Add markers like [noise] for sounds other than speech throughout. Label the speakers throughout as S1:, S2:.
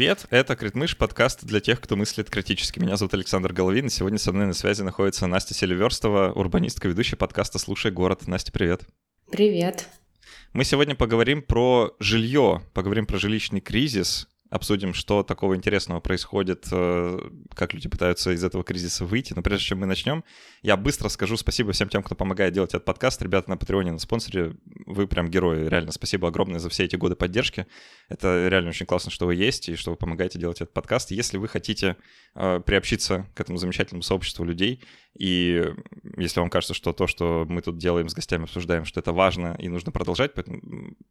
S1: Привет, это Критмыш, подкаст для тех, кто мыслит критически. Меня зовут Александр Головин, и сегодня со мной на связи находится Настя Селиверстова, урбанистка, ведущая подкаста «Слушай город». Настя, привет.
S2: Привет.
S1: Мы сегодня поговорим про жилье, поговорим про жилищный кризис, обсудим, что такого интересного происходит, э, как люди пытаются из этого кризиса выйти. Но прежде чем мы начнем, я быстро скажу спасибо всем тем, кто помогает делать этот подкаст. Ребята на Патреоне, на спонсоре, вы прям герои. Реально спасибо огромное за все эти годы поддержки. Это реально очень классно, что вы есть и что вы помогаете делать этот подкаст. Если вы хотите э, приобщиться к этому замечательному сообществу людей, и если вам кажется, что то, что мы тут делаем с гостями, обсуждаем, что это важно и нужно продолжать,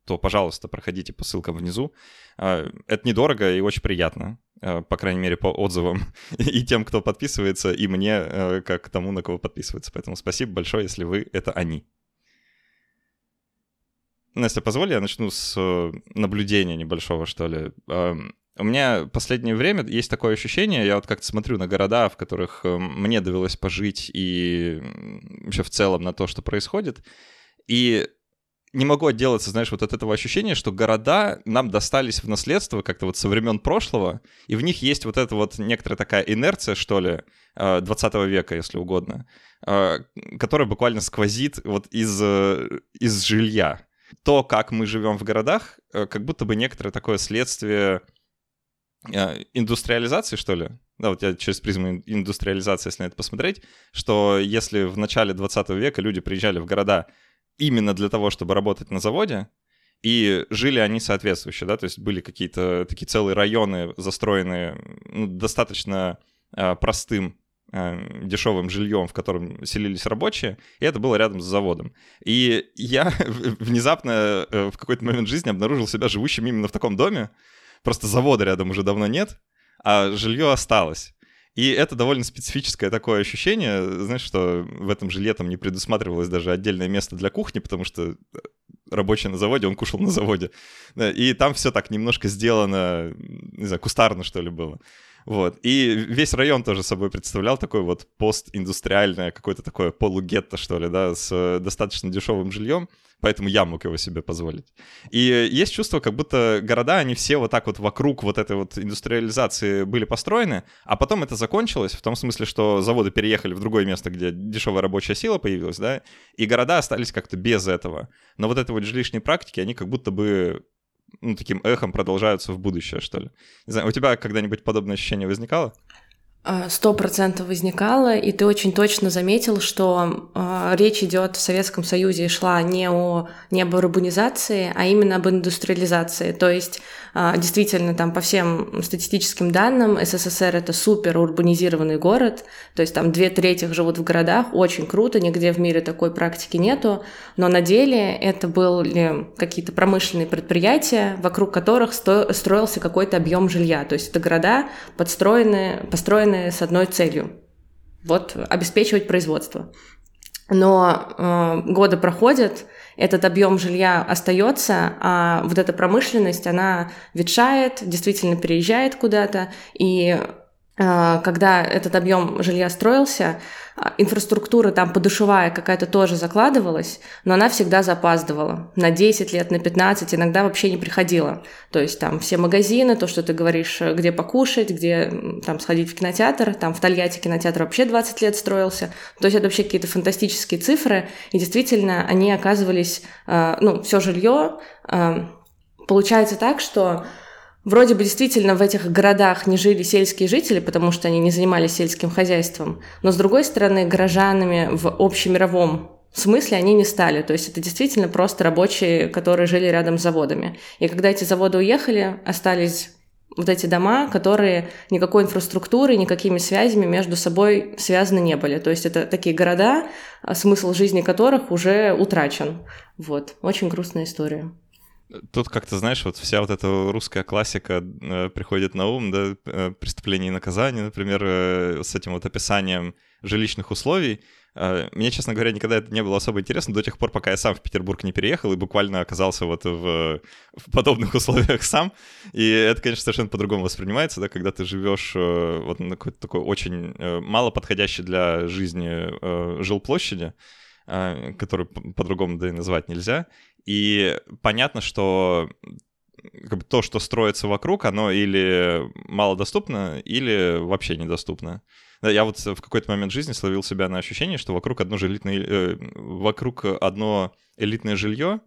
S1: то, пожалуйста, проходите по ссылкам внизу. Э, это недорого и очень приятно э, по крайней мере, по отзывам [laughs] и тем, кто подписывается, и мне, э, как тому, на кого подписывается. Поэтому спасибо большое, если вы — это они. Настя, позволь, я начну с э, наблюдения небольшого, что ли. У меня последнее время есть такое ощущение, я вот как-то смотрю на города, в которых эм, мне довелось пожить, и вообще в целом на то, что происходит, и не могу отделаться, знаешь, вот от этого ощущения, что города нам достались в наследство как-то вот со времен прошлого, и в них есть вот эта вот некоторая такая инерция, что ли, 20 э, века, если угодно, э, которая буквально сквозит вот из, из жилья. То, как мы живем в городах, э, как будто бы некоторое такое следствие э, индустриализации, что ли? Да, вот я через призму индустриализации, если на это посмотреть, что если в начале 20 века люди приезжали в города именно для того, чтобы работать на заводе, и жили они соответствующе, да, то есть были какие-то такие целые районы, застроенные ну, достаточно э, простым Э, дешевым жильем, в котором селились рабочие, и это было рядом с заводом. И я [laughs] внезапно э, в какой-то момент жизни обнаружил себя живущим именно в таком доме, просто завода рядом уже давно нет, а жилье осталось. И это довольно специфическое такое ощущение, знаешь, что в этом жилье там не предусматривалось даже отдельное место для кухни, потому что э, рабочий на заводе, он кушал на заводе. И там все так немножко сделано, не знаю, кустарно, что ли, было. Вот. И весь район тоже собой представлял такой вот постиндустриальное, какое-то такое полугетто, что ли, да, с достаточно дешевым жильем, поэтому я мог его себе позволить. И есть чувство, как будто города, они все вот так вот вокруг вот этой вот индустриализации были построены, а потом это закончилось, в том смысле, что заводы переехали в другое место, где дешевая рабочая сила появилась, да, и города остались как-то без этого. Но вот этой вот жилищной практики, они как будто бы ну, таким эхом продолжаются в будущее, что ли. Не знаю, у тебя когда-нибудь подобное ощущение возникало?
S2: А, сто процентов возникало, и ты очень точно заметил, что э, речь идет в Советском Союзе шла не о не об урбанизации, а именно об индустриализации. То есть действительно там по всем статистическим данным СССР это супер урбанизированный город, то есть там две трети живут в городах, очень круто, нигде в мире такой практики нету, но на деле это были какие-то промышленные предприятия, вокруг которых строился какой-то объем жилья. То есть это города подстроены, построены построены с одной целью. Вот обеспечивать производство. Но э, годы проходят, этот объем жилья остается, а вот эта промышленность, она ветшает, действительно переезжает куда-то, и когда этот объем жилья строился, а, инфраструктура там подушевая какая-то тоже закладывалась, но она всегда запаздывала. На 10 лет, на 15, иногда вообще не приходила. То есть там все магазины, то, что ты говоришь, э, где покушать, где там сходить в кинотеатр, там в Тольятти кинотеатр вообще 20 лет строился. То есть это вообще какие-то фантастические цифры, и действительно они оказывались, э, ну, все жилье э, получается так, что Вроде бы действительно в этих городах не жили сельские жители, потому что они не занимались сельским хозяйством, но с другой стороны горожанами в общемировом смысле они не стали. То есть это действительно просто рабочие, которые жили рядом с заводами. И когда эти заводы уехали, остались вот эти дома, которые никакой инфраструктуры, никакими связями между собой связаны не были. То есть это такие города, смысл жизни которых уже утрачен. Вот. Очень грустная история.
S1: Тут как-то, знаешь, вот вся вот эта русская классика э, приходит на ум, да, э, преступление и наказание, например, э, с этим вот описанием жилищных условий. Мне, честно говоря, никогда это не было особо интересно до тех пор, пока я сам в Петербург не переехал и буквально оказался вот в, в подобных [laughs] условиях сам. И это, конечно, совершенно по-другому воспринимается, да, когда ты живешь вот на какой-то такой очень мало подходящей для жизни жилплощади, которую по-другому да и назвать нельзя, и понятно, что как бы то, что строится вокруг, оно или малодоступно, или вообще недоступно. Я вот в какой-то момент жизни словил себя на ощущение, что вокруг одно, элитное, э, вокруг одно элитное жилье,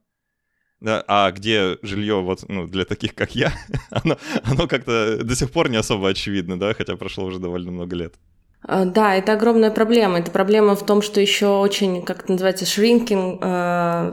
S1: да, а где жилье вот ну, для таких, как я, [laughs] оно, оно как-то до сих пор не особо очевидно, да, хотя прошло уже довольно много лет.
S2: А, да, это огромная проблема. Это проблема в том, что еще очень, как это называется, shrinking,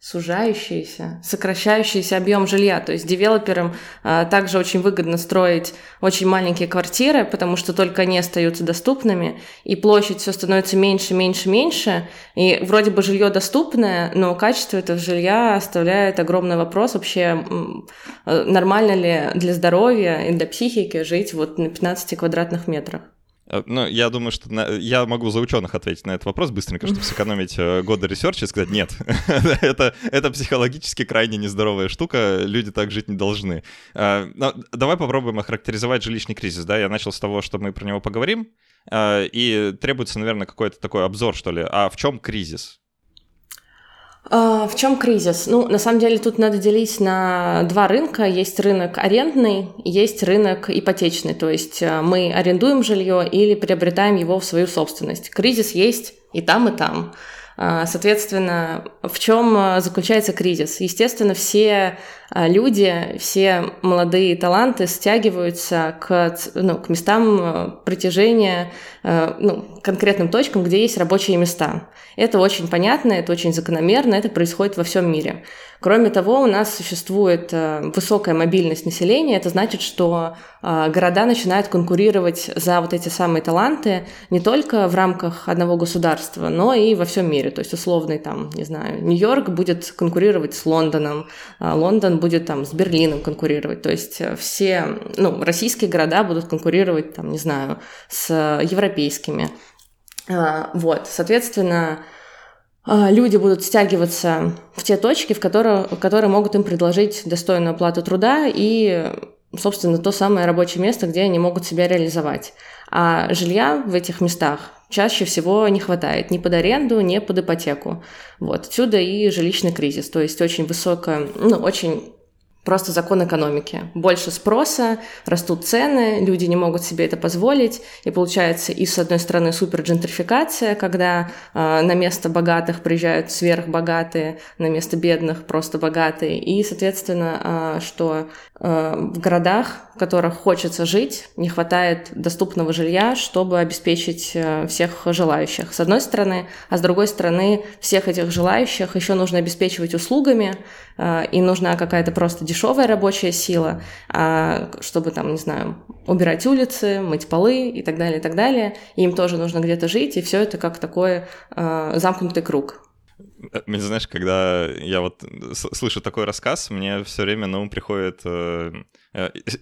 S2: сужающийся, сокращающийся объем жилья. То есть девелоперам а, также очень выгодно строить очень маленькие квартиры, потому что только они остаются доступными, и площадь все становится меньше, меньше, меньше. И вроде бы жилье доступное, но качество этого жилья оставляет огромный вопрос вообще, нормально ли для здоровья и для психики жить вот на 15 квадратных метрах.
S1: Э, ну, я думаю, что на... я могу за ученых ответить на этот вопрос быстренько, чтобы [laughs] сэкономить э, годы research а и сказать, нет, [laughs] это, это психологически крайне нездоровая штука, люди так жить не должны. Э, но давай попробуем охарактеризовать жилищный кризис, да, я начал с того, что мы про него поговорим, и требуется, наверное, какой-то такой обзор, что ли, а в чем кризис?
S2: А, в чем кризис? Ну, на самом деле тут надо делить на два рынка. Есть рынок арендный, есть рынок ипотечный. То есть э, мы арендуем жилье или приобретаем его в свою собственность. Кризис есть и там, и там. А, соответственно, в чем э, заключается кризис? Естественно, все э, люди, все молодые таланты стягиваются к, ну, к местам притяжения, ну, конкретным точкам, где есть рабочие места. Это очень понятно, это очень закономерно, это происходит во всем мире. Кроме того, у нас существует э, высокая мобильность населения. Это значит, что э, города начинают конкурировать за вот эти самые таланты не только в рамках одного государства, но и во всем мире. То есть условный там, не знаю, Нью-Йорк будет конкурировать с Лондоном, Лондон будет там с Берлином конкурировать. То есть э, все, ну, российские города будут конкурировать там, не знаю, с европейскими. А, вот, соответственно, а, люди будут стягиваться в те точки, в которые, которые могут им предложить достойную оплату труда и, собственно, то самое рабочее место, где они могут себя реализовать. А жилья в этих местах чаще всего не хватает ни под аренду, ни под ипотеку. Вот. Отсюда и жилищный кризис, то есть очень высокая, ну, очень просто закон экономики. Больше спроса, растут цены, люди не могут себе это позволить, и получается и с одной стороны супер джентрификация, когда э, на место богатых приезжают сверхбогатые, на место бедных просто богатые, и, соответственно, э, что э, в городах, в которых хочется жить, не хватает доступного жилья, чтобы обеспечить э, всех желающих, с одной стороны, а с другой стороны, всех этих желающих еще нужно обеспечивать услугами, э, и нужна какая-то просто дешевая дешевая рабочая сила, а, чтобы там, не знаю, убирать улицы, мыть полы и так далее, и так далее. И им тоже нужно где-то жить, и все это как такой а, замкнутый круг.
S1: Э, мне знаешь, когда я вот слышу такой рассказ, мне все время на ум приходит э, э,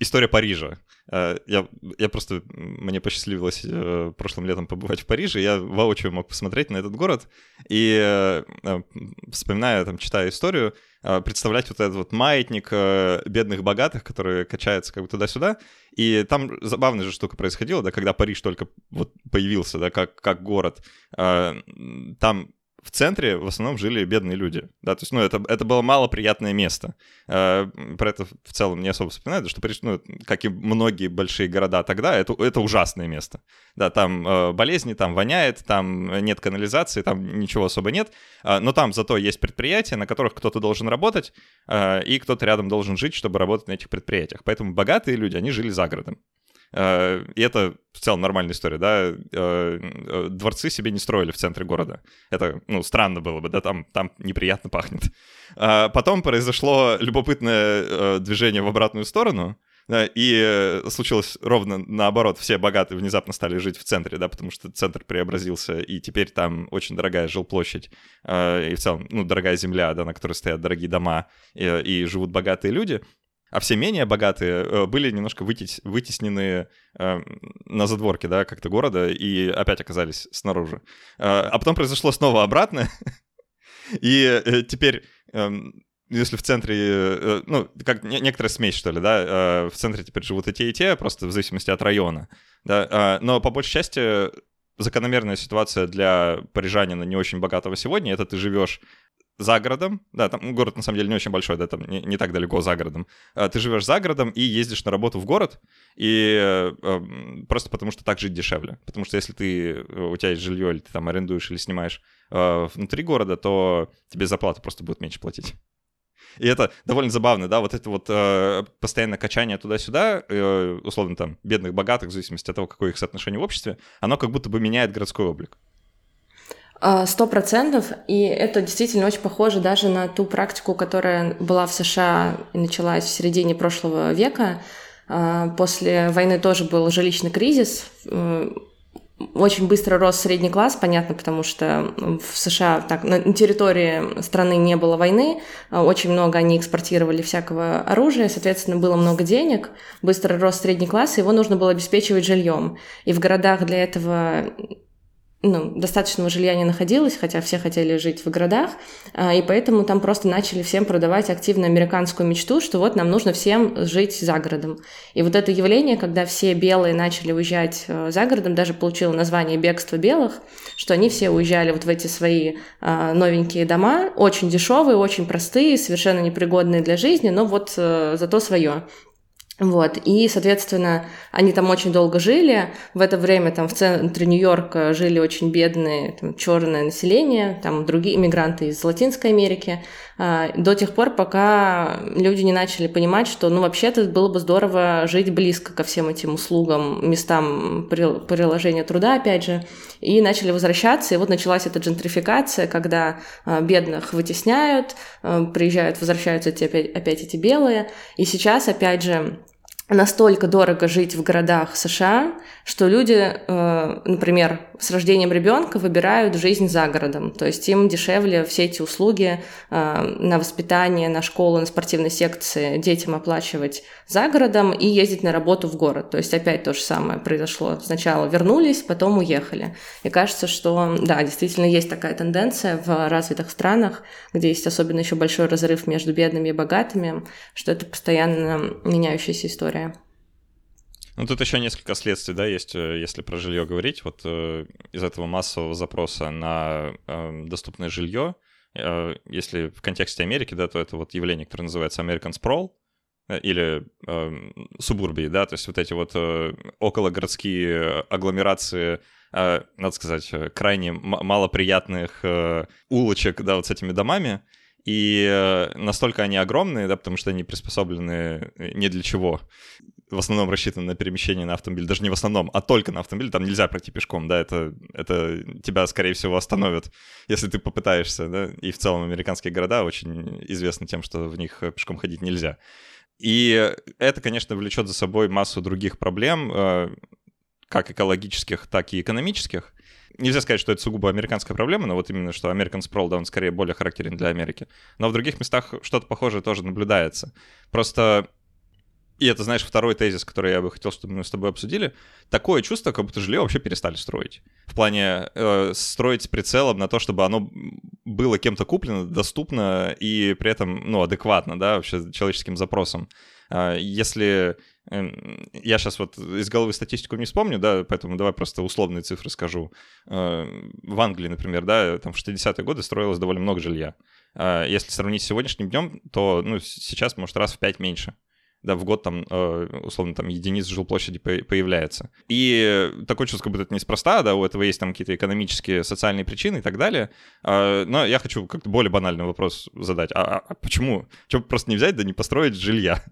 S1: история Парижа. Э, я, я просто, мне посчастливилось э, прошлым летом побывать в Париже, я воочию мог посмотреть на этот город, и э, э вспоминая, там, читая историю, э, представлять вот этот вот маятник э, бедных богатых, которые качаются как бы туда-сюда, и там забавная же штука происходила, да, когда Париж только вот появился, да, как, как город, э, там в центре в основном жили бедные люди, да, то есть, ну, это, это было малоприятное место. Э, про это в целом не особо вспоминают, что, ну, как и многие большие города тогда, это, это ужасное место. Да, там э, болезни, там воняет, там нет канализации, там ничего особо нет, э, но там зато есть предприятия, на которых кто-то должен работать, э, и кто-то рядом должен жить, чтобы работать на этих предприятиях. Поэтому богатые люди, они жили за городом. Э, и это в целом нормальная история, да. Э, э, дворцы себе не строили в центре города. Это, ну, странно было бы, да, там, там неприятно пахнет. А потом произошло любопытное движение в обратную сторону, и случилось ровно наоборот. Все богатые внезапно стали жить в центре, да, потому что центр преобразился, и теперь там очень дорогая жилплощадь, и в целом, ну, дорогая земля, да, на которой стоят дорогие дома, и, и живут богатые люди а все менее богатые э, были немножко вытес, вытеснены э, на задворке, да, как-то города, и опять оказались снаружи. Э, а потом произошло снова обратно, [laughs] и теперь... Э, если в центре, ну, как некоторая смесь, что ли, да, в центре теперь живут и те, и те, просто в зависимости от района, да, но по большей части закономерная ситуация для парижанина не очень богатого сегодня, это ты живешь за городом, да, там город на самом деле не очень большой, да, там не, не так далеко за городом. А, ты живешь за городом и ездишь на работу в город, и э, просто потому что так жить дешевле. Потому что если ты, э, у тебя есть жилье, или ты там арендуешь или снимаешь э, внутри города, то тебе зарплата просто будет меньше платить. И это довольно забавно, да, вот это вот э, постоянное качание туда-сюда, э, условно там, бедных, богатых, в зависимости от того, какое их соотношение в обществе, оно как будто бы меняет городской облик.
S2: А, сто процентов, и это действительно очень похоже даже на ту практику, которая была в США и началась в середине прошлого века. А, после войны тоже был жилищный кризис, э, очень быстро рос средний класс, понятно, потому что в США так, на территории страны не было войны, а очень много они экспортировали всякого оружия, соответственно, было много денег, быстро рос средний класс, и его нужно было обеспечивать жильем. И в городах для этого ну, достаточного жилья не находилось, хотя все хотели жить в городах, а, и поэтому там просто начали всем продавать активно американскую мечту, что вот нам нужно всем жить за городом. И вот это явление, когда все белые начали уезжать э, за городом, даже получило название «бегство белых», что они все уезжали вот в эти свои а, новенькие дома, очень дешевые, очень простые, совершенно непригодные для жизни, но вот зато свое. Вот, и, соответственно, они там очень долго жили. В это время там в центре Нью-Йорка жили очень бедные там, черное население, там другие иммигранты из Латинской Америки. А, до тех пор, пока люди не начали понимать, что, ну, вообще-то было бы здорово жить близко ко всем этим услугам, местам приложения труда, опять же, и начали возвращаться. И вот началась эта джентрификация, когда а, бедных вытесняют, приезжают, возвращаются эти, опять, опять эти белые. И сейчас, опять же, настолько дорого жить в городах США, что люди, э, например, с рождением ребенка выбирают жизнь за городом. То есть им дешевле все эти услуги э, на воспитание, на школу, на спортивные секции детям оплачивать за городом и ездить на работу в город. То есть опять то же самое произошло. Сначала вернулись, потом уехали. И кажется, что да, действительно есть такая тенденция в развитых странах, где есть особенно еще большой разрыв между бедными и богатыми, что это постоянно меняющаяся история.
S1: Ну, тут еще несколько следствий, да, есть, э, если про жилье говорить. Вот э, из этого массового запроса на э, доступное жилье, э, если в контексте Америки, да, то это вот явление, которое называется American Sprawl, э, или э, субурбии, да, то есть вот эти вот э, окологородские агломерации, э, надо сказать, э, крайне малоприятных э, улочек, да, вот с этими домами, и настолько они огромные, да, потому что они приспособлены не для чего в основном рассчитан на перемещение на автомобиле, даже не в основном, а только на автомобиле, там нельзя пройти пешком, да, это, это тебя, скорее всего, остановят, если ты попытаешься, да, и в целом американские города очень известны тем, что в них пешком ходить нельзя. И это, конечно, влечет за собой массу других проблем, э, как экологических, так и экономических. Нельзя сказать, что это сугубо американская проблема, но вот именно что American Sprawl, да, он скорее более характерен для Америки. Но в других местах что-то похожее тоже наблюдается. Просто и это, знаешь, второй тезис, который я бы хотел, чтобы мы с тобой обсудили. Такое чувство, как будто жилье вообще перестали строить. В плане э, строить с прицелом на то, чтобы оно было кем-то куплено, доступно и при этом, ну, адекватно, да, вообще человеческим запросам. Э, если э, я сейчас вот из головы статистику не вспомню, да, поэтому давай просто условные цифры скажу. Э, в Англии, например, да, там в 60-е годы строилось довольно много жилья. Э, если сравнить с сегодняшним днем, то, ну, сейчас, может, раз в пять меньше да, в год там, э, условно, там единиц жилплощади появляется. И такое чувство, как будто это неспроста, да, у этого есть там какие-то экономические, социальные причины и так далее. А, но я хочу как-то более банальный вопрос задать. А, а, а почему? Чего просто не взять, да не построить жилья?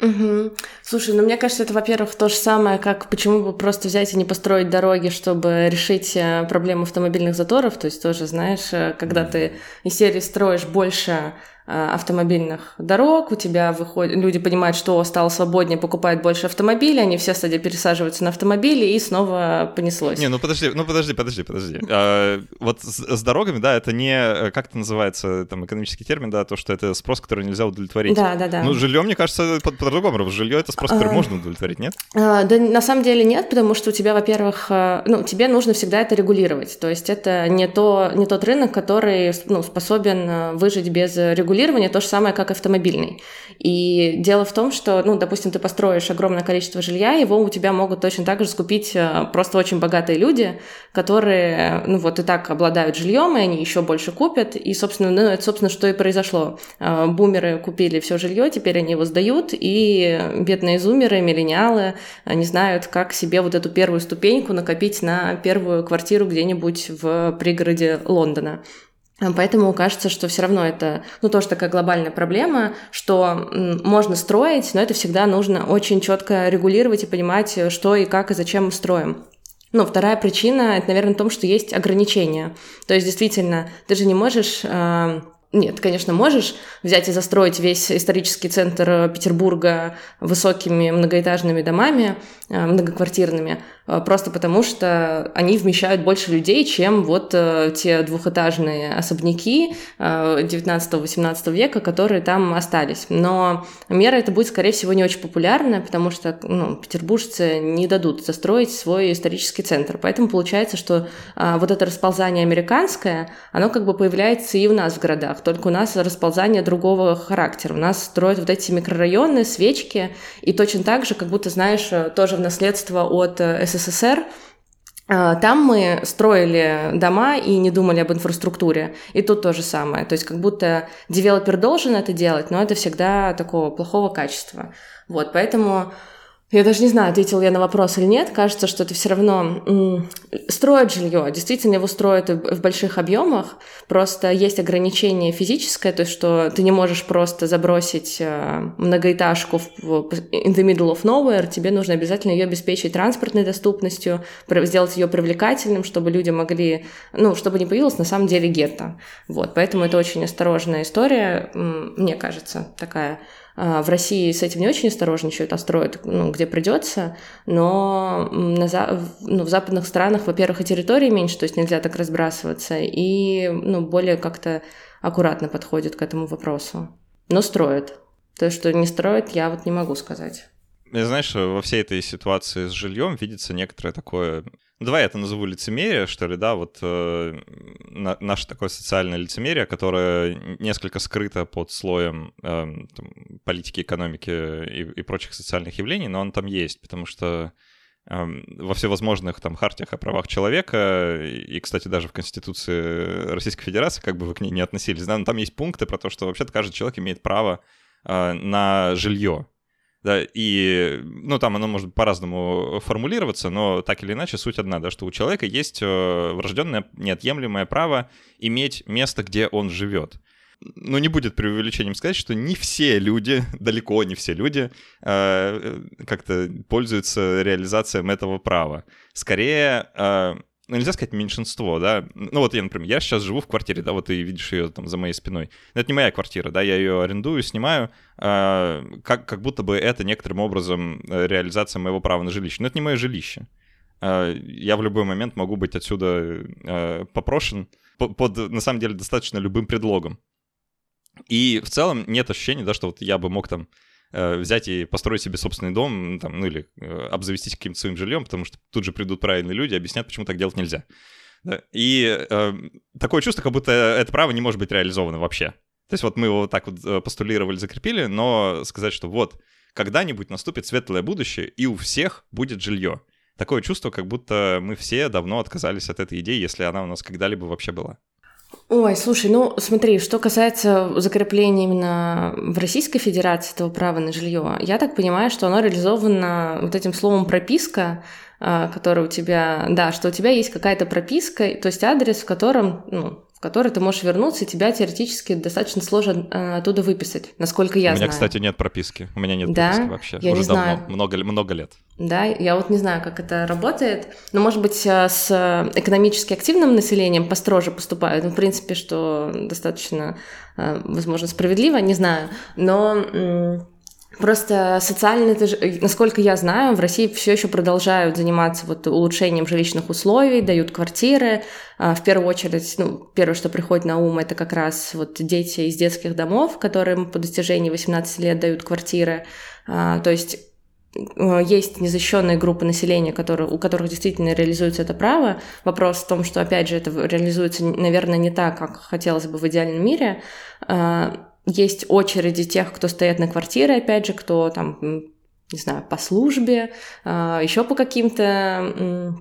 S2: Угу. Слушай, ну мне кажется, это, во-первых, то же самое, как почему бы просто взять и не построить дороги, чтобы решить э, проблему автомобильных заторов. То есть тоже, знаешь, э, когда ты из серии строишь больше автомобильных дорог, у тебя выходят, люди понимают, что стало свободнее, покупают больше автомобилей, они все, кстати, пересаживаются на автомобили, и снова понеслось.
S1: Не, ну подожди, ну подожди, подожди, подожди. А, вот с, с дорогами, да, это не, э, как это называется, там, экономический термин, да, то, что это спрос, который нельзя удовлетворить.
S2: Да, да, да.
S1: Ну, жилье, мне кажется, по-другому. По жилье это спрос, который а, можно удовлетворить, нет?
S2: А, да, на самом деле нет, потому что у тебя, во-первых, э, ну, тебе нужно всегда это регулировать. То есть это не, то, не тот рынок, который ну, способен выжить без регулирования регулирования то же самое, как автомобильный. И дело в том, что, ну, допустим, ты построишь огромное количество жилья, его у тебя могут точно так же скупить э, просто очень богатые люди, которые, ну, вот и так обладают жильем, и они еще больше купят. И, собственно, ну, это, собственно, что и произошло. Э, бумеры купили все жилье, теперь они его сдают, и бедные зумеры, миллениалы не знают, как себе вот эту первую ступеньку накопить на первую квартиру где-нибудь в пригороде Лондона. Поэтому кажется, что все равно это, ну, тоже такая глобальная проблема, что можно строить, но это всегда нужно очень четко регулировать и понимать, что и как и зачем мы строим. Ну, вторая причина, это, наверное, в том, что есть ограничения. То есть, действительно, ты же не можешь э, нет, конечно, можешь взять и застроить весь исторический центр Петербурга высокими многоэтажными домами, э, многоквартирными, э, просто потому что они вмещают больше людей, чем вот э, те двухэтажные особняки 19-18 века, которые там остались. Но мера это будет, скорее всего, не очень популярная, потому что ну, петербуржцы не дадут застроить свой исторический центр. Поэтому получается, что вот это расползание американское, оно как бы появляется и у нас в городах только у нас расползание другого характера. У нас строят вот эти микрорайоны, свечки, и точно так же, как будто, знаешь, тоже в наследство от э, СССР, э, там мы строили дома и не думали об инфраструктуре. И тут то же самое. То есть как будто девелопер должен это делать, но это всегда такого плохого качества. Вот, поэтому я даже не знаю, ответил я на вопрос или нет. Кажется, что это все равно строят жилье. Действительно, его строят в больших объемах. Просто есть ограничение физическое, то есть что ты не можешь просто забросить э, многоэтажку в, in the middle of nowhere. Тебе нужно обязательно ее обеспечить транспортной доступностью, сделать ее привлекательным, чтобы люди могли, ну, чтобы не появилась на самом деле гетто. Вот, поэтому это очень осторожная история, мне кажется, такая в России с этим не очень осторожничают, а строят, ну, где придется, но на ну, в западных странах, во-первых, и территории меньше, то есть нельзя так разбрасываться, и ну, более как-то аккуратно подходят к этому вопросу. Но строят. То, что не строят, я вот не могу сказать.
S1: Знаешь, во всей этой ситуации с жильем видится некоторое такое ну, давай я это назову лицемерие, что ли, да, вот э, на, наше такое социальное лицемерие, которое несколько скрыто под слоем э, там, политики, экономики и, и прочих социальных явлений, но он там есть, потому что э, во всевозможных там хартиях о правах человека, и, кстати, даже в Конституции Российской Федерации, как бы вы к ней не относились, да, но там есть пункты про то, что вообще-то каждый человек имеет право э, на жилье, да, и, ну, там оно может по-разному формулироваться, но так или иначе суть одна, да, что у человека есть э, врожденное неотъемлемое право иметь место, где он живет. Но не будет преувеличением сказать, что не все люди, [laughs] далеко не все люди, э, как-то пользуются реализацией этого права. Скорее, э, ну, нельзя сказать меньшинство, да. Ну, вот я, например, я сейчас живу в квартире, да, вот ты видишь ее там за моей спиной. Но это не моя квартира, да, я ее арендую, снимаю, э, как, как будто бы это некоторым образом э, реализация моего права на жилище. Но это не мое жилище. Э, я в любой момент могу быть отсюда э, попрошен под, под, на самом деле, достаточно любым предлогом. И в целом нет ощущения, да, что вот я бы мог там взять и построить себе собственный дом, там, ну или э, обзавестись каким-то своим жильем, потому что тут же придут правильные люди и объяснят, почему так делать нельзя. И э, такое чувство, как будто это право не может быть реализовано вообще. То есть вот мы его вот так вот э, постулировали, закрепили, но сказать, что вот когда-нибудь наступит светлое будущее, и у всех будет жилье. Такое чувство, как будто мы все давно отказались от этой идеи, если она у нас когда-либо вообще была.
S2: Ой, слушай, ну смотри, что касается закрепления именно в Российской Федерации этого права на жилье, я так понимаю, что оно реализовано вот этим словом прописка, а, который у тебя, да, что у тебя есть какая-то прописка, то есть адрес, в котором, ну, который ты можешь вернуться, и тебя теоретически достаточно сложно э, оттуда выписать, насколько я знаю.
S1: У меня,
S2: знаю.
S1: кстати, нет прописки. У меня нет
S2: да?
S1: прописки вообще.
S2: Я
S1: Уже
S2: не
S1: давно,
S2: знаю.
S1: Много, много лет.
S2: Да, я вот не знаю, как это работает. Но, может быть, э, с экономически активным населением построже поступают. Ну, в принципе, что достаточно, э, возможно, справедливо, не знаю. Но Просто социально, насколько я знаю, в России все еще продолжают заниматься вот улучшением жилищных условий, дают квартиры. А, в первую очередь, ну, первое, что приходит на ум, это как раз вот дети из детских домов, которым по достижении 18 лет дают квартиры. А, то есть э, есть незащищенные группы населения, которые, у которых действительно реализуется это право. Вопрос в том, что, опять же, это реализуется, наверное, не так, как хотелось бы в идеальном мире. Есть очереди тех, кто стоят на квартире, опять же, кто там, не знаю, по службе, а, еще по каким-то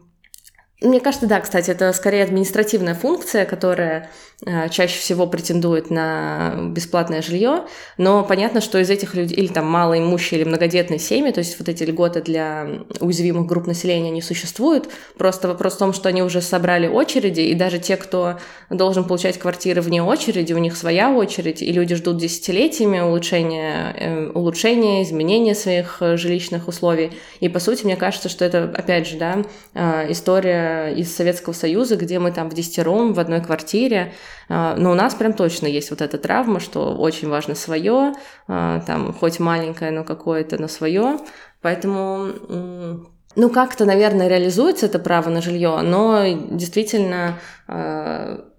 S2: мне кажется, да, кстати, это скорее административная функция, которая э, чаще всего претендует на бесплатное жилье, но понятно, что из этих людей, или там малоимущие или многодетные семьи, то есть вот эти льготы для уязвимых групп населения не существуют, просто вопрос в том, что они уже собрали очереди, и даже те, кто должен получать квартиры вне очереди, у них своя очередь, и люди ждут десятилетиями улучшения, э, улучшения изменения своих э, жилищных условий, и по сути, мне кажется, что это, опять же, да, история из Советского Союза, где мы там в десятером в одной квартире, а, но у нас прям точно есть вот эта травма, что очень важно свое, а, там хоть маленькое, но какое-то, но свое, поэтому ну, как-то, наверное, реализуется это право на жилье, но действительно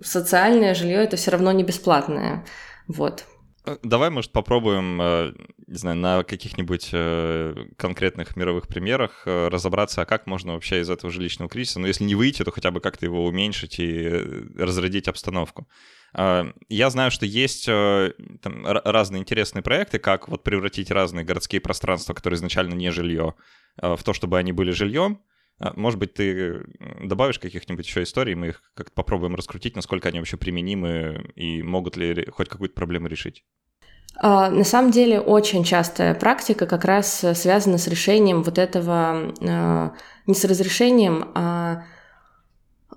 S2: социальное жилье это все равно не бесплатное. Вот.
S1: Э, давай, может, попробуем, э, не знаю, на каких-нибудь э, конкретных мировых примерах разобраться, а как можно вообще из этого жилищного кризиса, ну, если не выйти, то хотя бы как-то его уменьшить и разрядить обстановку. Я знаю, что есть там, разные интересные проекты, как вот превратить разные городские пространства, которые изначально не жилье, в то, чтобы они были жильем, а, может быть, ты добавишь каких-нибудь еще историй, мы их как-то попробуем раскрутить, насколько они вообще применимы и могут ли хоть какую-то проблему решить.
S2: А, на самом деле очень частая практика как раз связана с решением вот этого, а, не с разрешением, а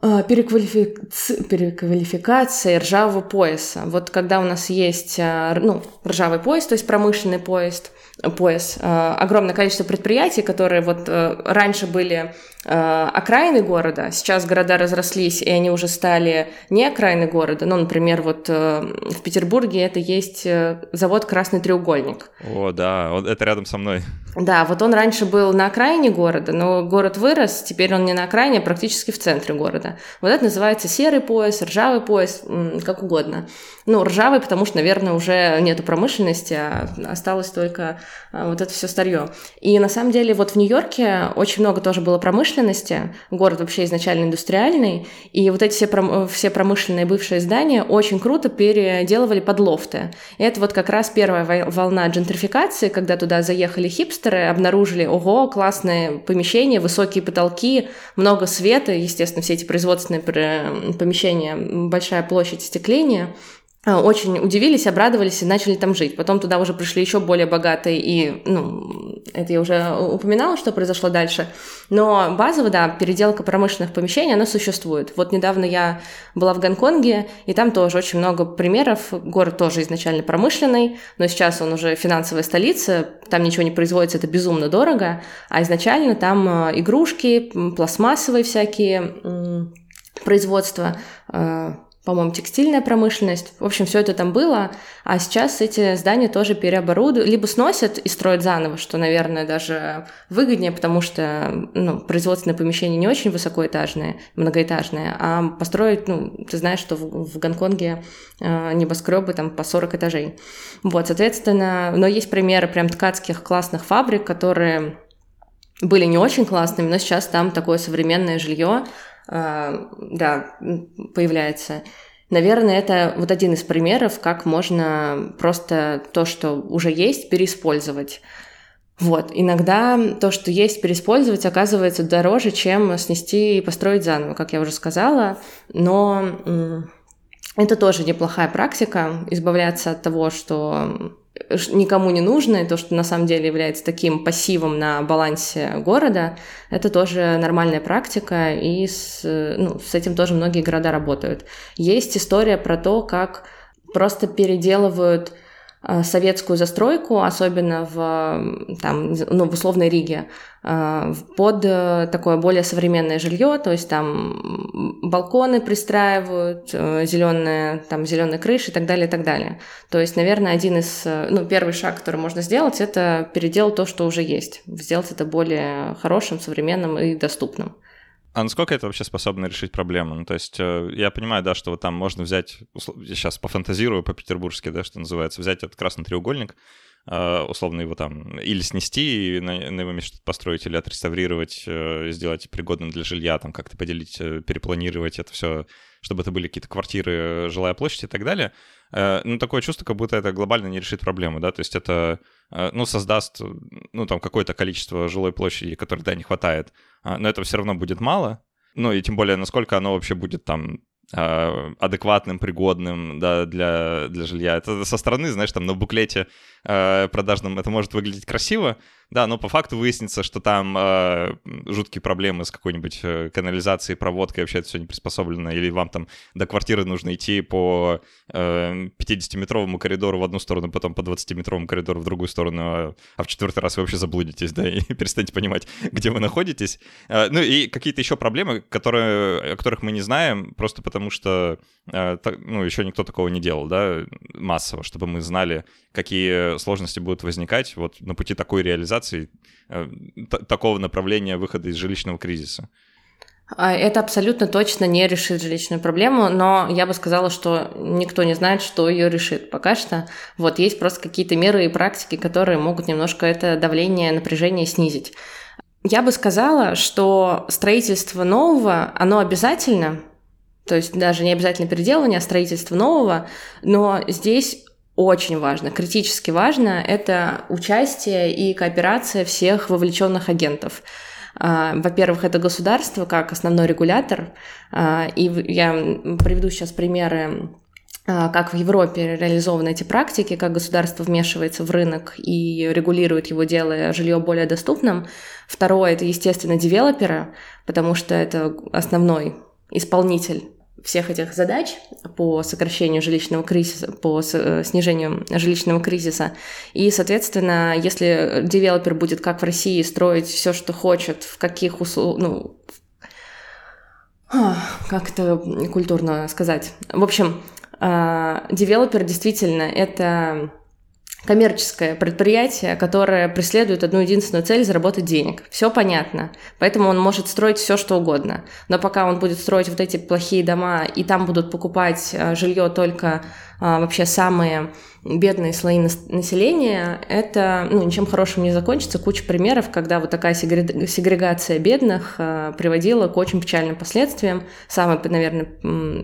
S2: переквалифици... переквалификации ржавого пояса. Вот когда у нас есть ну, ржавый пояс, то есть промышленный поезд, пояс, огромное количество предприятий, которые вот э, раньше были Э, окраины города. Сейчас города разрослись, и они уже стали не окраины города. Ну, например, вот э, в Петербурге это есть э, завод «Красный треугольник».
S1: О, да, вот это рядом со мной.
S2: Да, вот он раньше был на окраине города, но город вырос, теперь он не на окраине, а практически в центре города. Вот это называется серый пояс, ржавый пояс, как угодно. Ну, ржавый, потому что, наверное, уже нету промышленности, а осталось только вот это все старье. И на самом деле вот в Нью-Йорке очень много тоже было промышленности, город вообще изначально индустриальный, и вот эти все, пром- все промышленные бывшие здания очень круто переделывали под лофты. И это вот как раз первая волна джентрификации, когда туда заехали хипстеры, обнаружили, ого, классные помещения, высокие потолки, много света, естественно, все эти производственные помещения, большая площадь остекления, а, очень удивились, обрадовались и начали там жить. Потом туда уже пришли еще более богатые, и, ну, это я уже упоминала, что произошло дальше. Но базово, да, переделка промышленных помещений, она существует. Вот недавно я была в Гонконге, и там тоже очень много примеров. Город тоже изначально промышленный, но сейчас он уже финансовая столица, там ничего не производится, это безумно дорого, а изначально там а, игрушки, пластмассовые всякие производства, а, по-моему, текстильная промышленность. В общем, все это там было. А сейчас эти здания тоже переоборудуют, либо сносят и строят заново, что, наверное, даже выгоднее, потому что ну, производственные помещения не очень высокоэтажные, многоэтажные, а построить, ну, ты знаешь, что в, в Гонконге э, небоскребы там по 40 этажей. Вот, соответственно, но есть примеры прям ткацких классных фабрик, которые были не очень классными, но сейчас там такое современное жилье, да, появляется. Наверное, это вот один из примеров, как можно просто то, что уже есть, переиспользовать. Вот, иногда то, что есть, переиспользовать, оказывается дороже, чем снести и построить заново, как я уже сказала, но это тоже неплохая практика, избавляться от того, что никому не нужно, и то, что на самом деле является таким пассивом на балансе города, это тоже нормальная практика, и с, ну, с этим тоже многие города работают. Есть история про то, как просто переделывают Э, советскую застройку, особенно в, там, ну, в условной Риге, под э, такое более современное жилье, то есть там балконы пристраивают, зеленые, там зеленые крыши и так далее, и так далее. То есть, наверное, один из, ну, первый шаг, который можно сделать, это переделать то, что уже есть, сделать это более хорошим, современным и доступным.
S1: А насколько это вообще способно решить проблему? Ну, то есть э, я понимаю, да, что вот там можно взять, я сейчас пофантазирую по-петербургски, да, что называется, взять этот красный треугольник, э, условно его там или снести и на, на его месте построить, или отреставрировать, э, сделать пригодным для жилья, там как-то поделить, перепланировать это все, чтобы это были какие-то квартиры, жилая площадь и так далее. э, ну, такое чувство, как будто это глобально не решит проблему, да, то есть это, э, ну, создаст, ну, там, какое-то количество жилой площади, которой, да, не хватает, а, но этого все равно будет мало, ну, и тем более, насколько оно вообще будет там а, адекватным, пригодным да, для, для жилья. Это со стороны, знаешь, там на буклете э, продажном это может выглядеть красиво, да, но по факту выяснится, что там э, жуткие проблемы с какой-нибудь э, канализацией, проводкой, вообще это все не приспособлено, или вам там до квартиры нужно идти по э, 50-метровому коридору в одну сторону, потом по 20-метровому коридору в другую сторону, а, а в четвертый раз вы вообще заблудитесь, да, и [laughs] перестанете понимать, где вы находитесь. Э, ну и какие-то еще проблемы, которые, о которых мы не знаем, просто потому что, э, так, ну, еще никто такого не делал, да, массово, чтобы мы знали, какие сложности будут возникать вот на пути такой реализации, э, такого направления выхода из жилищного кризиса?
S2: А, это абсолютно точно не решит жилищную проблему, но я бы сказала, что никто не знает, что ее решит пока что. Вот есть просто какие-то меры и практики, которые могут немножко это давление, напряжение снизить. Я бы сказала, что строительство нового, оно обязательно, то есть даже не обязательно переделывание, а строительство нового, но здесь очень важно, критически важно, это участие и кооперация всех вовлеченных агентов. А, во-первых, это государство как основной регулятор, а, и я приведу сейчас примеры а, как в Европе реализованы эти практики, как государство вмешивается в рынок и регулирует его, делая жилье более доступным. Второе – это, естественно, девелоперы, потому что это основной исполнитель всех этих задач по сокращению жилищного кризиса, по э, снижению жилищного кризиса. И, соответственно, если девелопер будет, как в России, строить все, что хочет, в каких условиях, ну, как это культурно сказать. В общем, а, девелопер действительно это коммерческое предприятие, которое преследует одну единственную цель – заработать денег. Все понятно. Поэтому он может строить все, что угодно. Но пока он будет строить вот эти плохие дома, и там будут покупать э, жилье только вообще самые бедные слои населения, это ну, ничем хорошим не закончится. Куча примеров, когда вот такая сегрегация бедных а, приводила к очень печальным последствиям. Самый, наверное,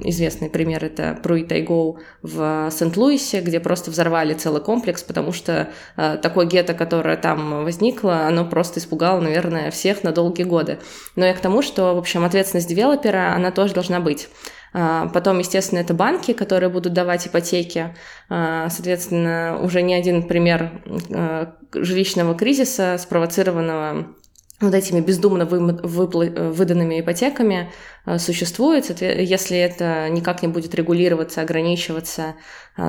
S2: известный пример — это Пруи Тайгоу в Сент-Луисе, где просто взорвали целый комплекс, потому что а, такое гетто, которое там возникло, оно просто испугало, наверное, всех на долгие годы. Но я к тому, что, в общем, ответственность девелопера, она тоже должна быть. А, потом, естественно, это банки, которые будут давать ипотеки. А, соответственно, уже не один пример а, жилищного кризиса, спровоцированного вот этими бездумно выданными ипотеками существует. Если это никак не будет регулироваться, ограничиваться,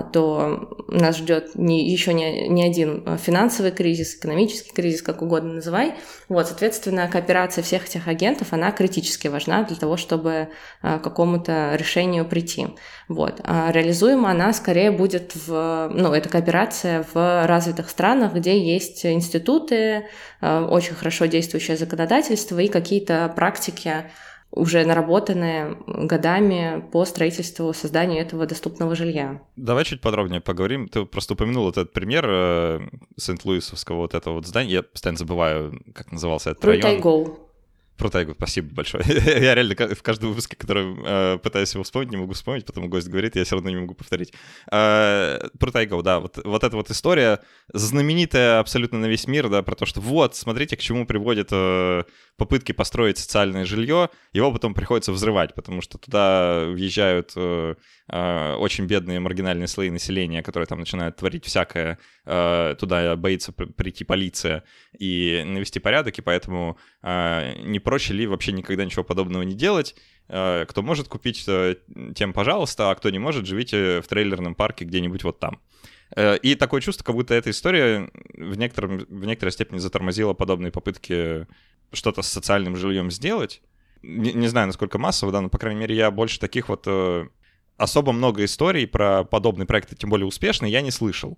S2: то нас ждет не, еще не, не один а, финансовый кризис, экономический кризис, как угодно называй. Вот, соответственно, кооперация всех этих агентов, она критически важна для того, чтобы а, к какому-то решению прийти. Вот. А реализуема она скорее будет в, ну, эта кооперация в развитых странах, где есть институты, очень хорошо действующее законодательство и какие-то практики, уже наработанные годами по строительству, созданию этого доступного жилья.
S1: Давай чуть подробнее поговорим. Ты просто упомянул этот пример э, Сент-Луисовского вот этого вот здания. Я постоянно забываю, как назывался этот
S2: Про район. Тайгоу.
S1: Про тайгу, спасибо большое. [laughs] я реально в каждом выпуске, который э, пытаюсь его вспомнить, не могу вспомнить, потому гость говорит, я все равно не могу повторить. Э, про тайгу, да, вот, вот эта вот история, знаменитая абсолютно на весь мир, да, про то, что вот, смотрите, к чему приводят э, попытки построить социальное жилье, его потом приходится взрывать, потому что туда въезжают э, э, очень бедные маргинальные слои населения, которые там начинают творить всякое, э, туда боится прийти полиция и навести порядок, и поэтому э, не проще ли вообще никогда ничего подобного не делать? Кто может купить, тем пожалуйста, а кто не может, живите в трейлерном парке где-нибудь вот там. И такое чувство, как будто эта история в, некотором, в некоторой степени затормозила подобные попытки что-то с социальным жильем сделать. Не, не знаю, насколько массово, да, но, по крайней мере, я больше таких вот... Особо много историй про подобные проекты, тем более успешные, я не слышал.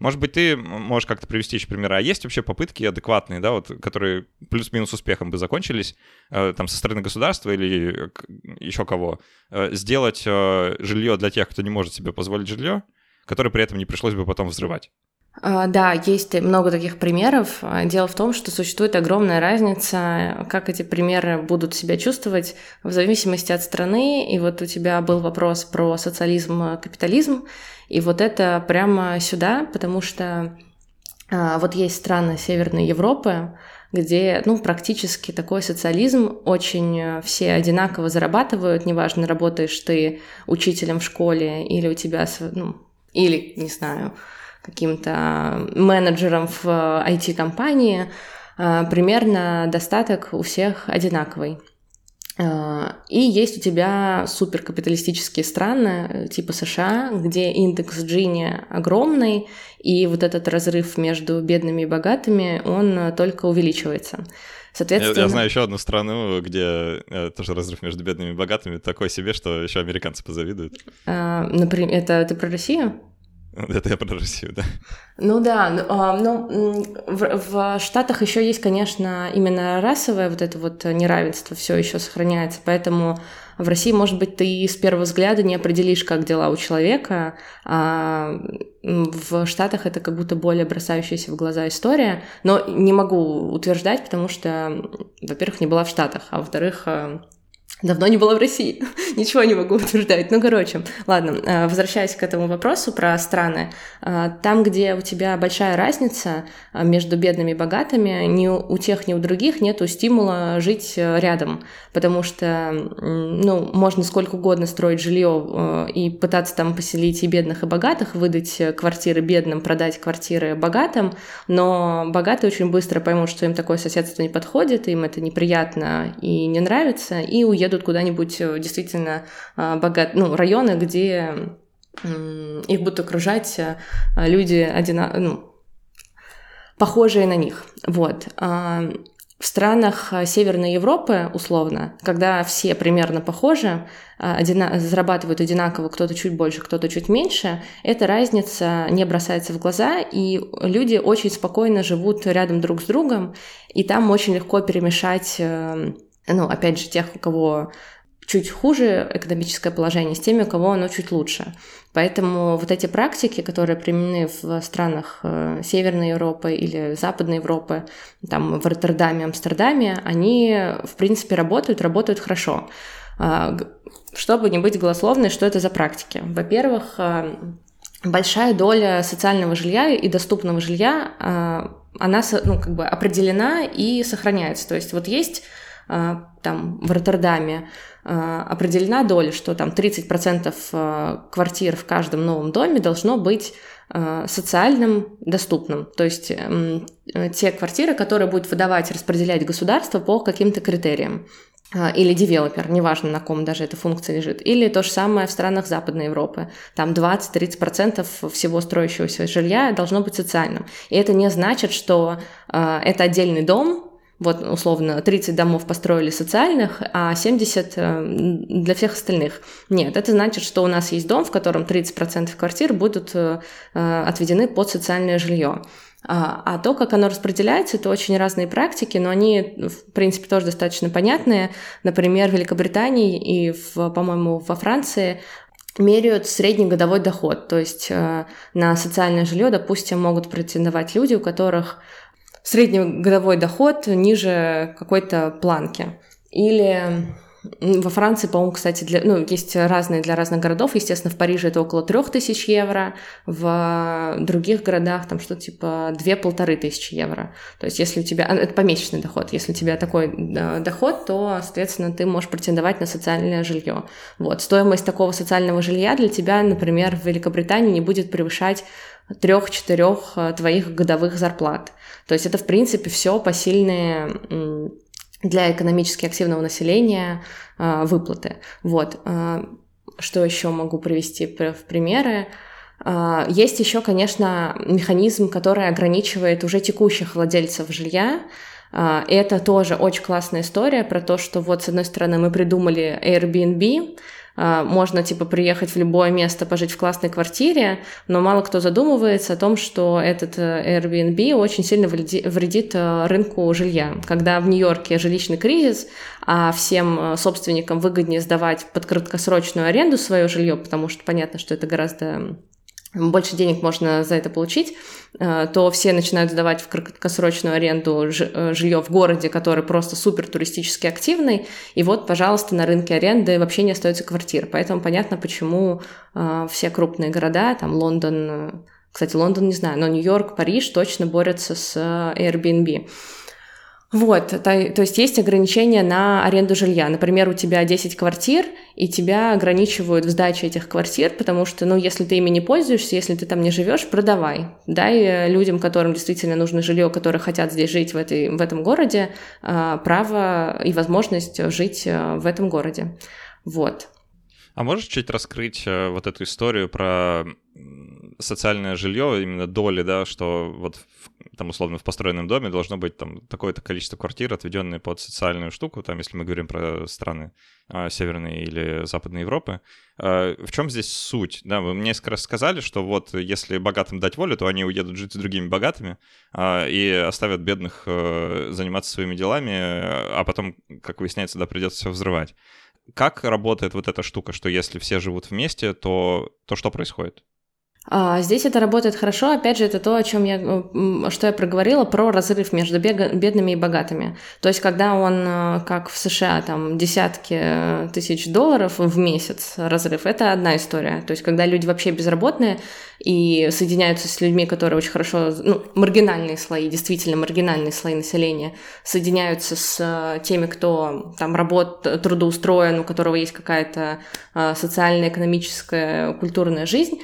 S1: Может быть, ты можешь как-то привести еще примеры. А есть вообще попытки адекватные, да, вот, которые плюс-минус успехом бы закончились, э, там, со стороны государства или еще кого, э, сделать э, жилье для тех, кто не может себе позволить жилье, которое при этом не пришлось бы потом взрывать?
S2: А, да, есть много таких примеров. Дело в том, что существует огромная разница, как эти примеры будут себя чувствовать в зависимости от страны. И вот у тебя был вопрос про социализм, капитализм. И вот это прямо сюда, потому что а, вот есть страны Северной Европы, где, ну, практически такой социализм, очень э, все одинаково зарабатывают, неважно, работаешь ты учителем в школе или у тебя, ну, или, не знаю, каким-то менеджером в IT-компании, э, примерно достаток у всех одинаковый. Э, и есть у тебя суперкапиталистические страны, типа США, где индекс Джини огромный, и вот этот разрыв между бедными и богатыми, он только увеличивается.
S1: Соответственно... Я, я знаю еще одну страну, где э, тоже разрыв между бедными и богатыми такой себе, что еще американцы позавидуют.
S2: Например, это ты про Россию?
S1: Это я про Россию, да.
S2: Ну да, ну, а, ну в, в Штатах еще есть, конечно, именно расовое вот это вот неравенство все еще сохраняется, поэтому в России, может быть, ты с первого взгляда не определишь, как дела у человека, а в Штатах это как будто более бросающаяся в глаза история, но не могу утверждать, потому что, во-первых, не была в Штатах, а во-вторых, э, Давно не была в России, [laughs] ничего не могу утверждать. Ну, короче, ладно, э, возвращаясь к этому вопросу про страны. Э, там, где у тебя большая разница э, между бедными и богатыми, ни у тех, ни у других нету стимула жить рядом, потому что, ну, можно сколько угодно строить жилье и пытаться там поселить и бедных, и богатых, выдать квартиры бедным, продать квартиры богатым, но богатые очень быстро поймут, что им такое соседство не подходит, им это неприятно и не нравится, и уедут едут куда-нибудь э, действительно э, богат, ну, районы, где их будут окружать э, люди одина... ну, похожие на них. Вот. А, в странах Северной Европы, условно, когда все примерно похожи, одина... зарабатывают одинаково, кто-то чуть больше, кто-то чуть меньше, эта разница не бросается в глаза, и люди очень спокойно живут рядом друг с другом, и там очень легко перемешать ну, опять же, тех, у кого чуть хуже экономическое положение, с теми, у кого оно чуть лучше. Поэтому вот эти практики, которые применены в странах э, Северной Европы или Западной Европы, там в Роттердаме, Амстердаме, они, в принципе, работают, работают хорошо. А, чтобы не быть голословной, что это за практики? Во-первых, э, большая доля социального жилья и доступного жилья, э, она ну, как бы определена и сохраняется. То есть вот есть там в Роттердаме а, определена доля, что там 30% а, квартир в каждом новом доме должно быть социальным доступным. То есть те квартиры, которые будет выдавать, распределять государство по каким-то критериям или девелопер, неважно, на ком даже эта функция лежит. Или то же самое в странах Западной Европы. Там 20-30% всего строящегося жилья должно быть социальным. И это не значит, что э, это отдельный дом, вот, условно, 30 домов построили социальных, а 70 э, для всех остальных. Нет, это значит, что у нас есть дом, в котором 30% квартир будут э, э, отведены под социальное жилье. А, а то, как оно распределяется, это очень разные практики, но они, в принципе, тоже достаточно понятные. Например, в Великобритании и, в, по-моему, во Франции меряют средний годовой доход. То есть на социальное жилье, допустим, могут претендовать люди, у которых среднегодовой доход ниже какой-то планки. Или во Франции, по-моему, кстати, для, ну, есть разные для разных городов. Естественно, в Париже это около 3000 евро, в других городах там что-то типа 2-полторы тысячи евро. То есть если у тебя... А, это помесячный доход. Если у тебя такой доход, то, соответственно, ты можешь претендовать на социальное жилье. Вот. Стоимость такого социального жилья для тебя, например, в Великобритании не будет превышать трех-четырех э, твоих годовых зарплат. То есть это, в принципе, все посильные для экономически активного населения э, выплаты. Вот. Э, что еще могу привести в примеры? Есть еще, конечно, механизм, который ограничивает уже текущих владельцев жилья. Это тоже очень классная история про то, что вот с одной стороны мы придумали Airbnb, можно, типа, приехать в любое место, пожить в классной квартире, но мало кто задумывается о том, что этот э, Airbnb очень сильно вредит э, рынку жилья. Когда в Нью-Йорке жилищный кризис, а всем э, собственникам выгоднее сдавать под краткосрочную аренду свое жилье, потому что понятно, что это гораздо больше денег можно за это получить, э, то все начинают сдавать в краткосрочную аренду э, жилье в городе, который просто супер туристически активный, и вот, пожалуйста, на рынке аренды вообще не остается квартир. Поэтому понятно, почему э, все крупные города, там Лондон, кстати, Лондон не знаю, но Нью-Йорк, Париж точно борются с Airbnb. Вот, то, то есть есть ограничения на аренду жилья. Например, у тебя 10 квартир, и тебя ограничивают в сдаче этих квартир, потому что, ну, если ты ими не пользуешься, если ты там не живешь, продавай. Дай э, людям, которым действительно нужно жилье, которые хотят здесь жить в, этой, в этом городе, а, право и возможность жить э, в этом городе. Вот.
S1: А можешь чуть раскрыть э, вот эту историю про социальное жилье, именно доли, да, что вот там, условно, в построенном доме должно быть там такое-то количество квартир, отведенные под социальную штуку, там, если мы говорим про страны а, Северной или Западной Европы. А, в чем здесь суть? Да, вы мне несколько раз сказали, что вот если богатым дать волю, то они уедут жить с другими богатыми а, и оставят бедных а, заниматься своими делами, а потом, как выясняется, да, придется все взрывать. Как работает вот эта штука, что если все живут вместе, то, то что происходит?
S2: А, здесь это работает хорошо. Опять же, это то, о чем я, что я проговорила, про разрыв между бедными и богатыми. То есть, когда он, э, как в США, там, десятки э, тысяч долларов в месяц разрыв, это одна история. То есть, когда люди вообще безработные и соединяются с людьми, которые очень хорошо, ну, маргинальные слои, действительно маргинальные слои населения, соединяются с э, теми, кто там работ, трудоустроен, у которого есть какая-то социальная, экономическая, культурная жизнь,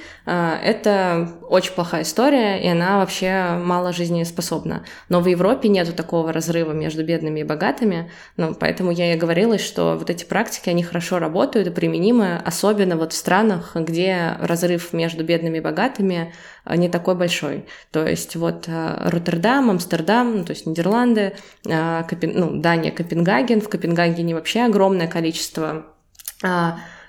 S2: это очень плохая история, и она вообще мало жизнеспособна. Но в Европе нету такого разрыва между бедными и богатыми, ну, поэтому я и говорила, что вот эти практики, они хорошо работают и применимы, особенно вот в странах, где разрыв между бедными и богатыми э, не такой большой. То есть вот э, Роттердам, Амстердам, ну, то есть Нидерланды, э, Копен... ну, Дания, Копенгаген. В Копенгагене вообще огромное количество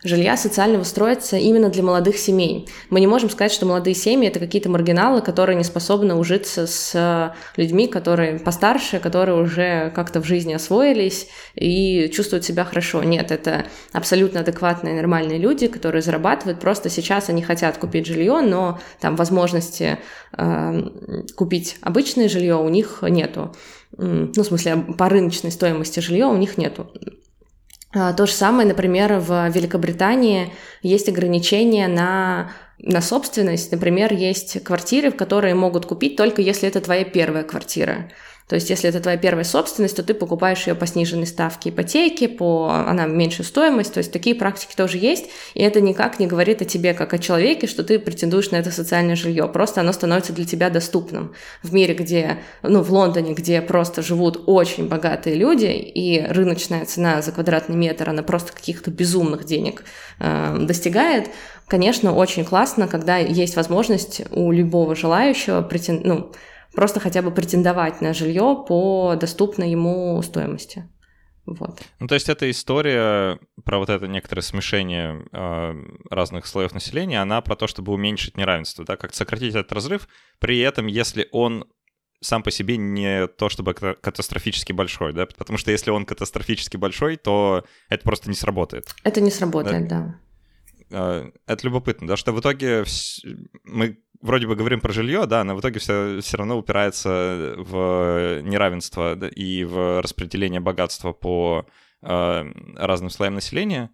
S2: жилья социального строится именно для молодых семей. Мы не можем сказать, что молодые семьи — это какие-то маргиналы, которые не способны ужиться с людьми, которые постарше, которые уже как-то в жизни освоились и чувствуют себя хорошо. Нет, это абсолютно адекватные, нормальные люди, которые зарабатывают. Просто сейчас они хотят купить жилье, но там возможности э, купить обычное жилье у них нету. Ну, в смысле, по рыночной стоимости жилья у них нету. А, то же самое, например, в Великобритании есть ограничения на, на собственность. Например, есть квартиры, в которые могут купить только если это твоя первая квартира. То есть, если это твоя первая собственность, то ты покупаешь ее по сниженной ставке ипотеки, по она меньшую стоимость. То есть, такие практики тоже есть. И это никак не говорит о тебе как о человеке, что ты претендуешь на это социальное жилье. Просто оно становится для тебя доступным. В мире, где, ну, в Лондоне, где просто живут очень богатые люди, и рыночная цена за квадратный метр, она просто каких-то безумных денег э, достигает, конечно, очень классно, когда есть возможность у любого желающего претен... ну, просто хотя бы претендовать на жилье по доступной ему стоимости. Вот.
S1: Ну, то есть эта история про вот это некоторое смешение э, разных слоев населения, она про то, чтобы уменьшить неравенство, да, как сократить этот разрыв, при этом, если он сам по себе не то чтобы катастрофически большой, да, потому что если он катастрофически большой, то это просто не сработает.
S2: Это не сработает, да.
S1: да. Это любопытно, да, что в итоге мы вроде бы говорим про жилье, да, но в итоге все, все равно упирается в неравенство и в распределение богатства по э, разным слоям населения.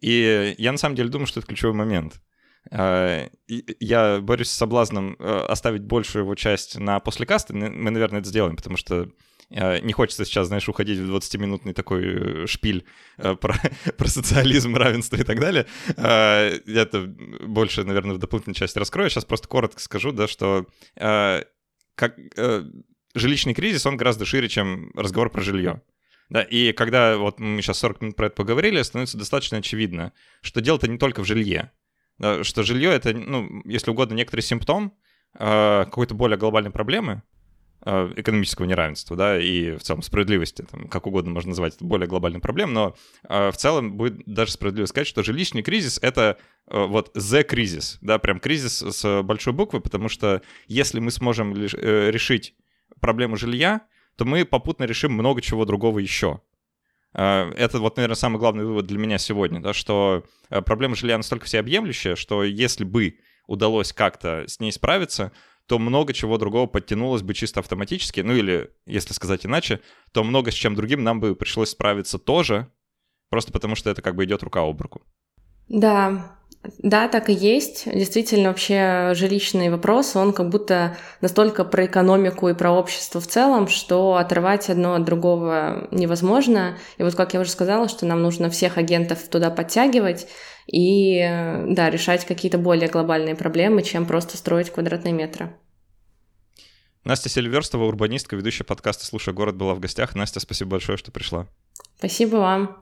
S1: И я на самом деле думаю, что это ключевой момент. Э, я борюсь с соблазном э, оставить большую его часть на послекасты. Мы, наверное, это сделаем, потому что не хочется сейчас, знаешь, уходить в 20-минутный такой э, шпиль э, про, [laughs] про социализм, равенство и так далее. Это больше, наверное, в дополнительной части раскрою. Сейчас просто коротко скажу, да, что как, жилищный кризис, он гораздо шире, чем разговор про жилье. Да, и когда вот мы сейчас 40 минут про это поговорили, становится достаточно очевидно, что дело-то не только в жилье. Да, что жилье — это, ну, если угодно, некоторый симптом какой-то более глобальной проблемы, Э, экономического неравенства, да, и в целом справедливости, там, как угодно можно назвать это более глобальной проблемой, но э, в целом будет даже справедливо сказать, что жилищный кризис — это э, вот the кризис, да, прям кризис с большой буквы, потому что если мы сможем э, решить проблему жилья, то мы попутно решим много чего другого еще. Э, это вот, наверное, самый главный вывод для меня сегодня, да, что э, проблема жилья настолько всеобъемлющая, что если бы удалось как-то с ней справиться, то много чего другого подтянулось бы чисто автоматически. Ну или, если сказать иначе, то много с чем другим нам бы пришлось справиться тоже, просто потому что это как бы идет рука об руку.
S2: Да, да, так и есть. Действительно, вообще жилищный вопрос, он как будто настолько про экономику и про общество в целом, что отрывать одно от другого невозможно. И вот как я уже сказала, что нам нужно всех агентов туда подтягивать и, да, решать какие-то более глобальные проблемы, чем просто строить квадратные метры.
S1: Настя Сильверстова, урбанистка, ведущая подкаста «Слушай город» была в гостях. Настя, спасибо большое, что пришла.
S2: Спасибо вам.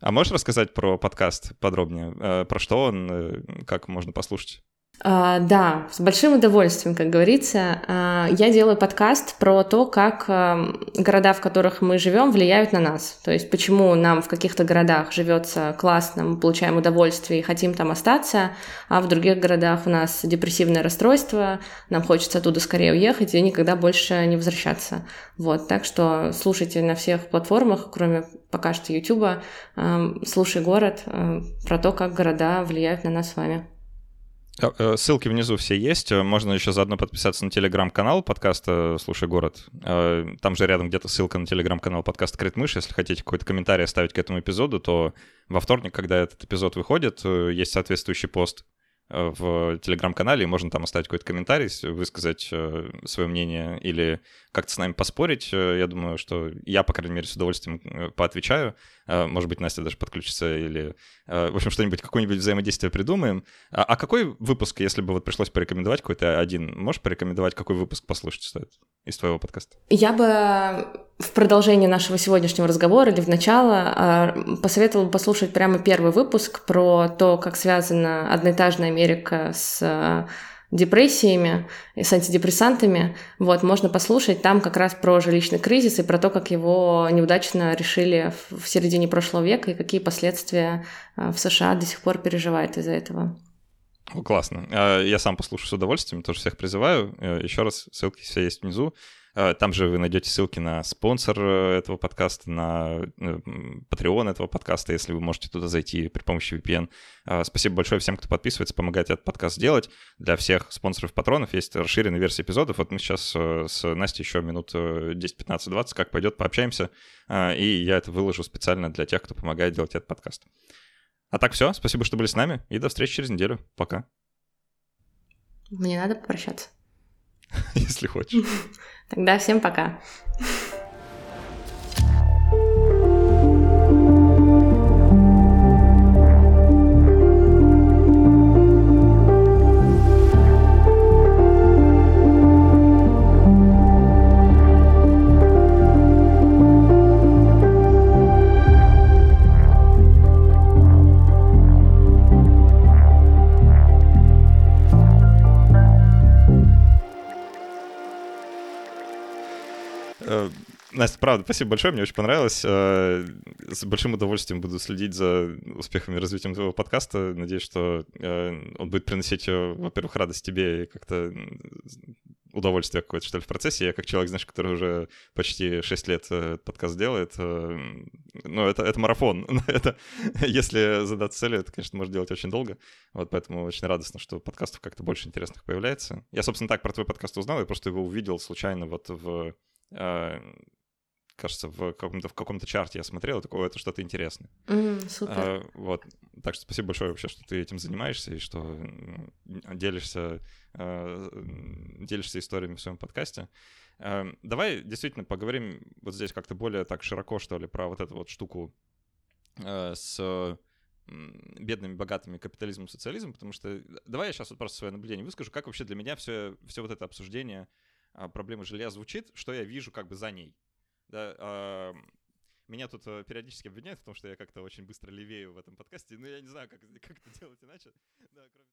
S1: А можешь рассказать про подкаст подробнее? Э, про что он, э, как можно послушать?
S2: А, да, с большим удовольствием, как говорится. А, я делаю подкаст про то, как а, города, в которых мы живем, влияют на нас. То есть почему нам в каких-то городах живется классно, мы получаем удовольствие и хотим там остаться, а в других городах у нас депрессивное расстройство, нам хочется оттуда скорее уехать и никогда больше не возвращаться. Вот, так что слушайте на всех платформах, кроме пока что Ютуба, слушай город про то, как города влияют на нас с вами.
S1: А, э, ссылки внизу все есть. Можно еще заодно подписаться на телеграм-канал подкаста «Слушай город». Э, там же рядом где-то ссылка на телеграм-канал подкаста «Крит мышь». Если хотите какой-то комментарий оставить к этому эпизоду, то во вторник, когда этот эпизод выходит, э, есть соответствующий пост в телеграм-канале, и можно там оставить какой-то комментарий, высказать свое мнение или как-то с нами поспорить. Я думаю, что я, по крайней мере, с удовольствием поотвечаю. Может быть, Настя даже подключится или Э, в общем, что-нибудь, какое-нибудь взаимодействие придумаем. А, а какой выпуск, если бы вот пришлось порекомендовать какой-то один, можешь порекомендовать, какой выпуск послушать стоит из твоего подкаста?
S2: Я бы в продолжении нашего сегодняшнего разговора или в начало а, посоветовала послушать прямо первый выпуск про то, как связана одноэтажная Америка с депрессиями и с антидепрессантами. Вот, можно послушать там как раз про жилищный кризис и про то, как его неудачно решили в середине прошлого века и какие последствия а, в США до сих пор переживает из-за этого.
S1: Классно. А, я сам послушаю с удовольствием, тоже всех призываю. Э, Еще раз, ссылки все есть внизу. Э, там же вы найдете ссылки на спонсор э, этого подкаста, на Patreon этого подкаста, если вы можете туда зайти при помощи VPN. Э, спасибо большое всем, кто подписывается, помогает этот подкаст делать. Для всех спонсоров патронов есть расширенная версия эпизодов. Вот мы сейчас с Настей еще минут 10, 15, 20, как пойдет, пообщаемся. И я это выложу специально для тех, кто помогает делать этот подкаст. А так все, спасибо, что были с нами, и до встречи через неделю. Пока.
S2: Мне надо попрощаться. [laughs]
S1: Если хочешь. [laughs]
S2: Тогда всем пока.
S1: Настя, правда, спасибо большое, мне очень понравилось. Э, с большим удовольствием буду следить за успехами и развитием твоего подкаста. Надеюсь, что э, он будет приносить, э, во-первых, радость тебе и как-то удовольствие какое-то, что ли, в процессе. Я как человек, знаешь, который уже почти 6 лет подкаст делает, ну, это, это марафон. [laughs] это, если задаться целью, это, конечно, можно делать очень долго. Вот поэтому очень радостно, что подкастов как-то больше интересных появляется. Я, собственно, так про твой подкаст узнал, я просто его увидел случайно вот в кажется, в каком-то в каком-то чарте я смотрел, такое это что-то интересное.
S2: Mm, супер. А,
S1: вот. Так что спасибо большое вообще, что ты этим занимаешься и что делишься, а, делишься историями в своем подкасте. А, давай действительно поговорим вот здесь как-то более так широко, что ли, про вот эту вот штуку а, с бедными, богатыми капитализмом, социализмом, потому что давай я сейчас вот просто свое наблюдение выскажу, как вообще для меня все, все вот это обсуждение проблемы жилья звучит, что я вижу как бы за ней. Да, э, меня тут э, периодически обвиняют в том, что я как-то очень быстро левею в этом подкасте, но я не знаю, как, [laughs] как это делать иначе. Да, кроме...